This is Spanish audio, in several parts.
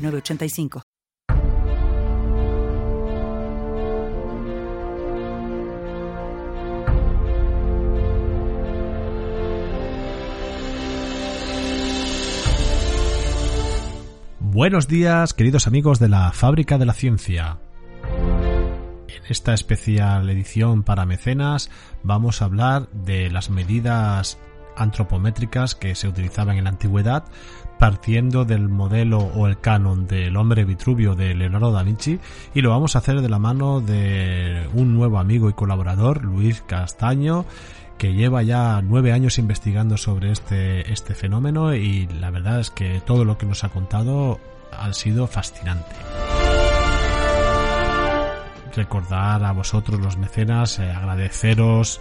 985. Buenos días, queridos amigos de la Fábrica de la Ciencia. En esta especial edición para mecenas vamos a hablar de las medidas antropométricas que se utilizaban en la antigüedad partiendo del modelo o el canon del hombre Vitruvio de Leonardo da Vinci y lo vamos a hacer de la mano de un nuevo amigo y colaborador, Luis Castaño, que lleva ya nueve años investigando sobre este, este fenómeno y la verdad es que todo lo que nos ha contado ha sido fascinante. Recordar a vosotros los mecenas, eh, agradeceros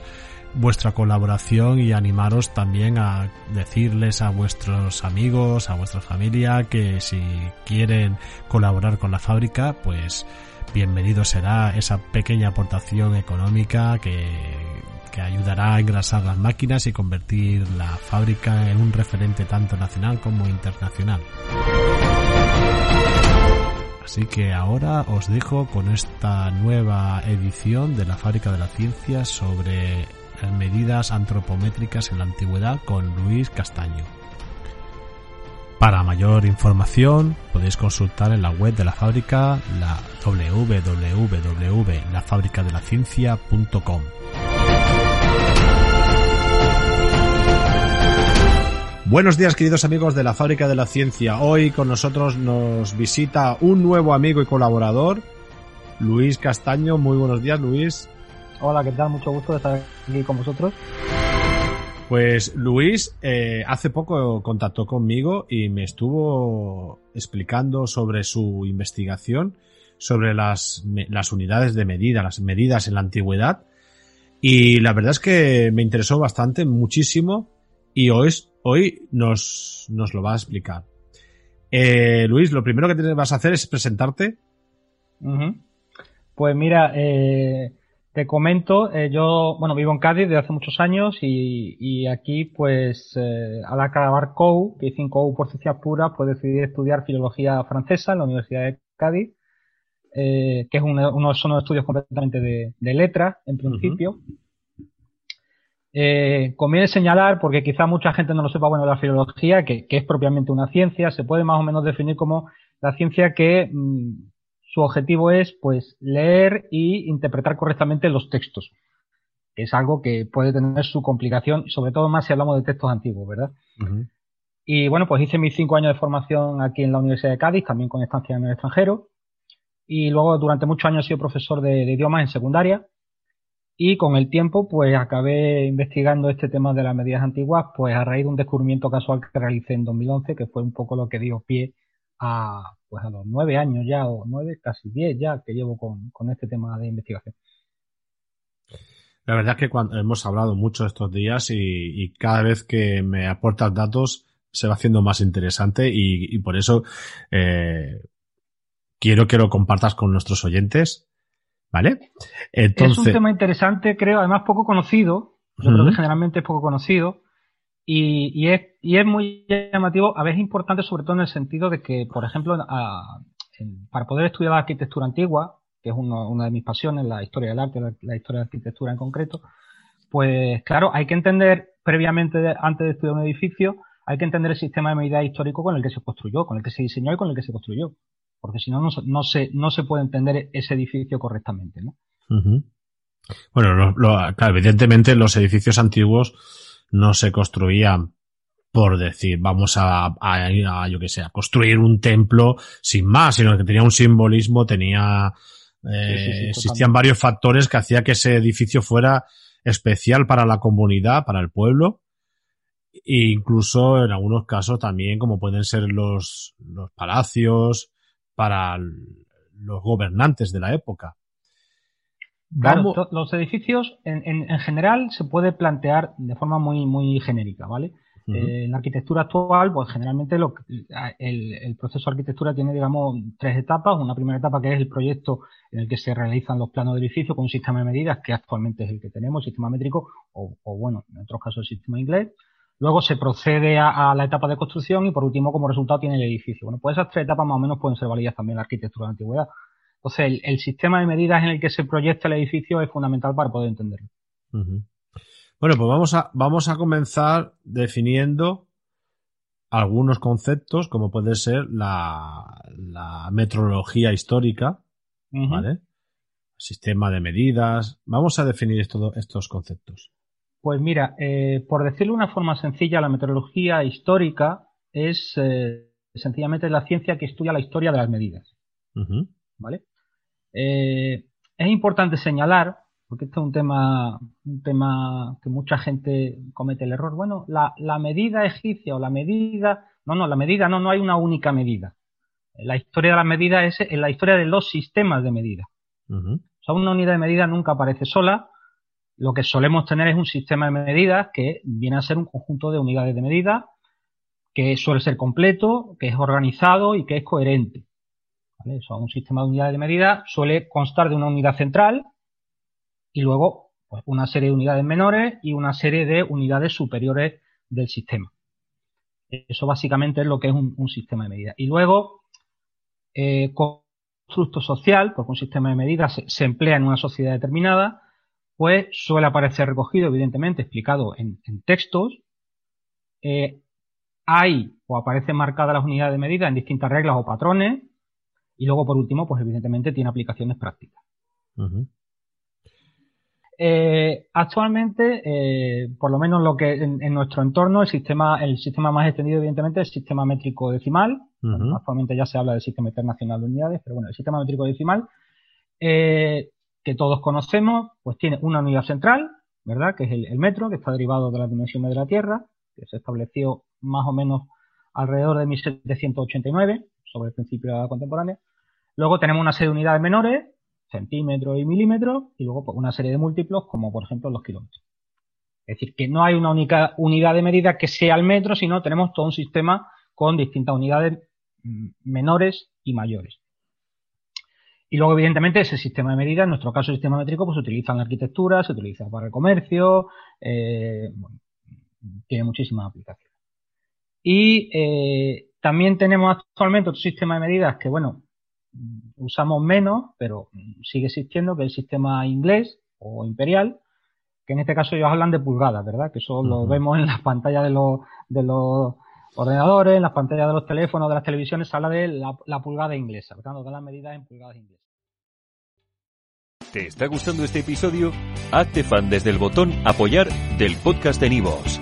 vuestra colaboración y animaros también a decirles a vuestros amigos, a vuestra familia que si quieren colaborar con la fábrica, pues bienvenido será esa pequeña aportación económica que, que ayudará a engrasar las máquinas y convertir la fábrica en un referente tanto nacional como internacional. Así que ahora os dejo con esta nueva edición de la Fábrica de la Ciencia sobre medidas antropométricas en la antigüedad con Luis Castaño. Para mayor información podéis consultar en la web de la fábrica la www.lafabricadelaciencia.com. Buenos días queridos amigos de la Fábrica de la Ciencia. Hoy con nosotros nos visita un nuevo amigo y colaborador, Luis Castaño. Muy buenos días Luis. Hola, ¿qué tal? Mucho gusto de estar aquí con vosotros. Pues Luis eh, hace poco contactó conmigo y me estuvo explicando sobre su investigación sobre las, las unidades de medida, las medidas en la antigüedad. Y la verdad es que me interesó bastante, muchísimo, y hoy, hoy nos, nos lo va a explicar. Eh, Luis, lo primero que te vas a hacer es presentarte. Pues mira, eh, te comento, eh, yo, bueno, vivo en Cádiz desde hace muchos años y, aquí, pues, eh, al acabar COU, que hice COU por ciencias puras, pues decidí estudiar filología francesa en la Universidad de Cádiz, eh, que es uno, uno, son unos estudios completamente de, de letras, en principio. conviene señalar, porque quizá mucha gente no lo sepa, bueno, la filología, que, que, es propiamente una ciencia, se puede más o menos definir como la ciencia que mm, su objetivo es pues leer y interpretar correctamente los textos. Es algo que puede tener su complicación, sobre todo más si hablamos de textos antiguos, ¿verdad? Y bueno, pues hice mis cinco años de formación aquí en la Universidad de Cádiz, también con estancia en el extranjero. Y luego durante muchos años he sido profesor de, de idiomas en secundaria. Y con el tiempo, pues acabé investigando este tema de las medidas antiguas, pues a raíz de un descubrimiento casual que realicé en 2011, que fue un poco lo que dio pie a, pues a los nueve años ya, o nueve, casi diez ya que llevo con, con este tema de investigación. La verdad es que cuando hemos hablado mucho estos días y, cada vez que me aportas datos se va haciendo más interesante y, por eso eh, quiero que lo compartas con nuestros oyentes. ¿Vale? Entonces... Es un tema interesante, creo, además poco conocido. Yo creo que generalmente es poco conocido. Y, es, y es muy llamativo, a veces importante sobre todo en el sentido de que, por ejemplo, para poder estudiar la arquitectura antigua, que es una de mis pasiones, la historia del arte, la, historia de la arquitectura en concreto, pues claro, hay que entender previamente, antes de estudiar un edificio, hay que entender el sistema de medida histórico con el que se construyó, con el que se diseñó y con el que se construyó. Porque si no, no, se, no se puede entender ese edificio correctamente, ¿no? Bueno, evidentemente los edificios antiguos no se construían por decir, vamos a, a, yo que sé, a construir un templo sin más, sino que tenía un simbolismo, tenía, eh, existían varios factores que hacía que ese edificio fuera especial para la comunidad, para el pueblo, e incluso en algunos casos también, como pueden ser los, los palacios, para los gobernantes de la época. Claro, los edificios en, en, general se puede plantear de forma muy, muy genérica, ¿vale? Eh, en la arquitectura actual, pues generalmente lo, el, el, proceso de arquitectura tiene, digamos, tres etapas. Una primera etapa que es el proyecto en el que se realizan los planos de edificio con un sistema de medidas que actualmente es el que tenemos, el sistema métrico, o, o bueno, en otros casos el sistema inglés. Luego se procede a, la etapa de construcción y por último, como resultado, tiene el edificio. Bueno, pues esas tres etapas más o menos pueden ser válidas también en la arquitectura de la antigüedad. Entonces, el, sistema de medidas en el que se proyecta el edificio es fundamental para poder entenderlo. Bueno, pues vamos a, vamos a comenzar definiendo algunos conceptos, como puede ser la, la metrología histórica, ¿vale? Sistema de medidas. Vamos a definir estos conceptos. Pues mira, eh, por decirlo de una forma sencilla, la metrología histórica es eh, sencillamente la ciencia que estudia la historia de las medidas. ¿Vale? Eh, es importante señalar porque esto es un tema, un tema que mucha gente comete el error. Bueno, la, medida egipcia o la medida, no, no, la medida no, no hay una única medida. La historia de las medidas es la historia de los sistemas de medida. O sea, una unidad de medida nunca aparece sola. Lo que solemos tener es un sistema de medidas que viene a ser un conjunto de unidades de medida que suele ser completo, que es organizado y que es coherente. ¿Vale? un sistema de unidades de medida suele constar de una unidad central, y luego pues, una serie de unidades menores y una serie de unidades superiores del sistema. Eso básicamente es lo que es un, sistema de medida. Y luego, eh, constructo social, porque un sistema de medidas se, emplea en una sociedad determinada, pues suele aparecer recogido, evidentemente, explicado en, textos. Eh, hay o aparecen marcadas las unidades de medida en distintas reglas o patrones. Y luego, por último, pues evidentemente tiene aplicaciones prácticas. Eh, actualmente, eh, por lo menos lo que en, nuestro entorno, el sistema, el sistema más extendido, evidentemente, es el sistema métrico decimal. Actualmente ya se habla del sistema internacional de unidades, pero bueno, el sistema métrico decimal, eh, que todos conocemos, pues tiene una unidad central, ¿verdad? Que es el, metro, que está derivado de las dimensiones de la Tierra, que se estableció más o menos alrededor de 1789, sobre el principio de la contemporánea. Luego tenemos una serie de unidades menores, centímetros y milímetros, y luego pues, una serie de múltiplos, como por ejemplo los kilómetros. Es decir, que no hay una única unidad de medida que sea el metro, sino tenemos todo un sistema con distintas unidades mm, menores y mayores. Y luego, evidentemente, ese sistema de medida, en nuestro caso el sistema métrico, pues se utiliza en la arquitectura, se utiliza para el comercio, eh, tiene muchísimas aplicaciones. Y eh, también tenemos actualmente otro sistema de medidas que, bueno, usamos menos, pero sigue existiendo, que es el sistema inglés o imperial, que en este caso ellos hablan de pulgadas, ¿verdad? Que eso lo vemos en las pantallas de los, de los ordenadores, en las pantallas de los teléfonos, de las televisiones, se habla de la, pulgada inglesa, por tanto, de las medidas en pulgadas inglesas. ¿Te está gustando este episodio? Hazte fan desde el botón apoyar del podcast de Nivos.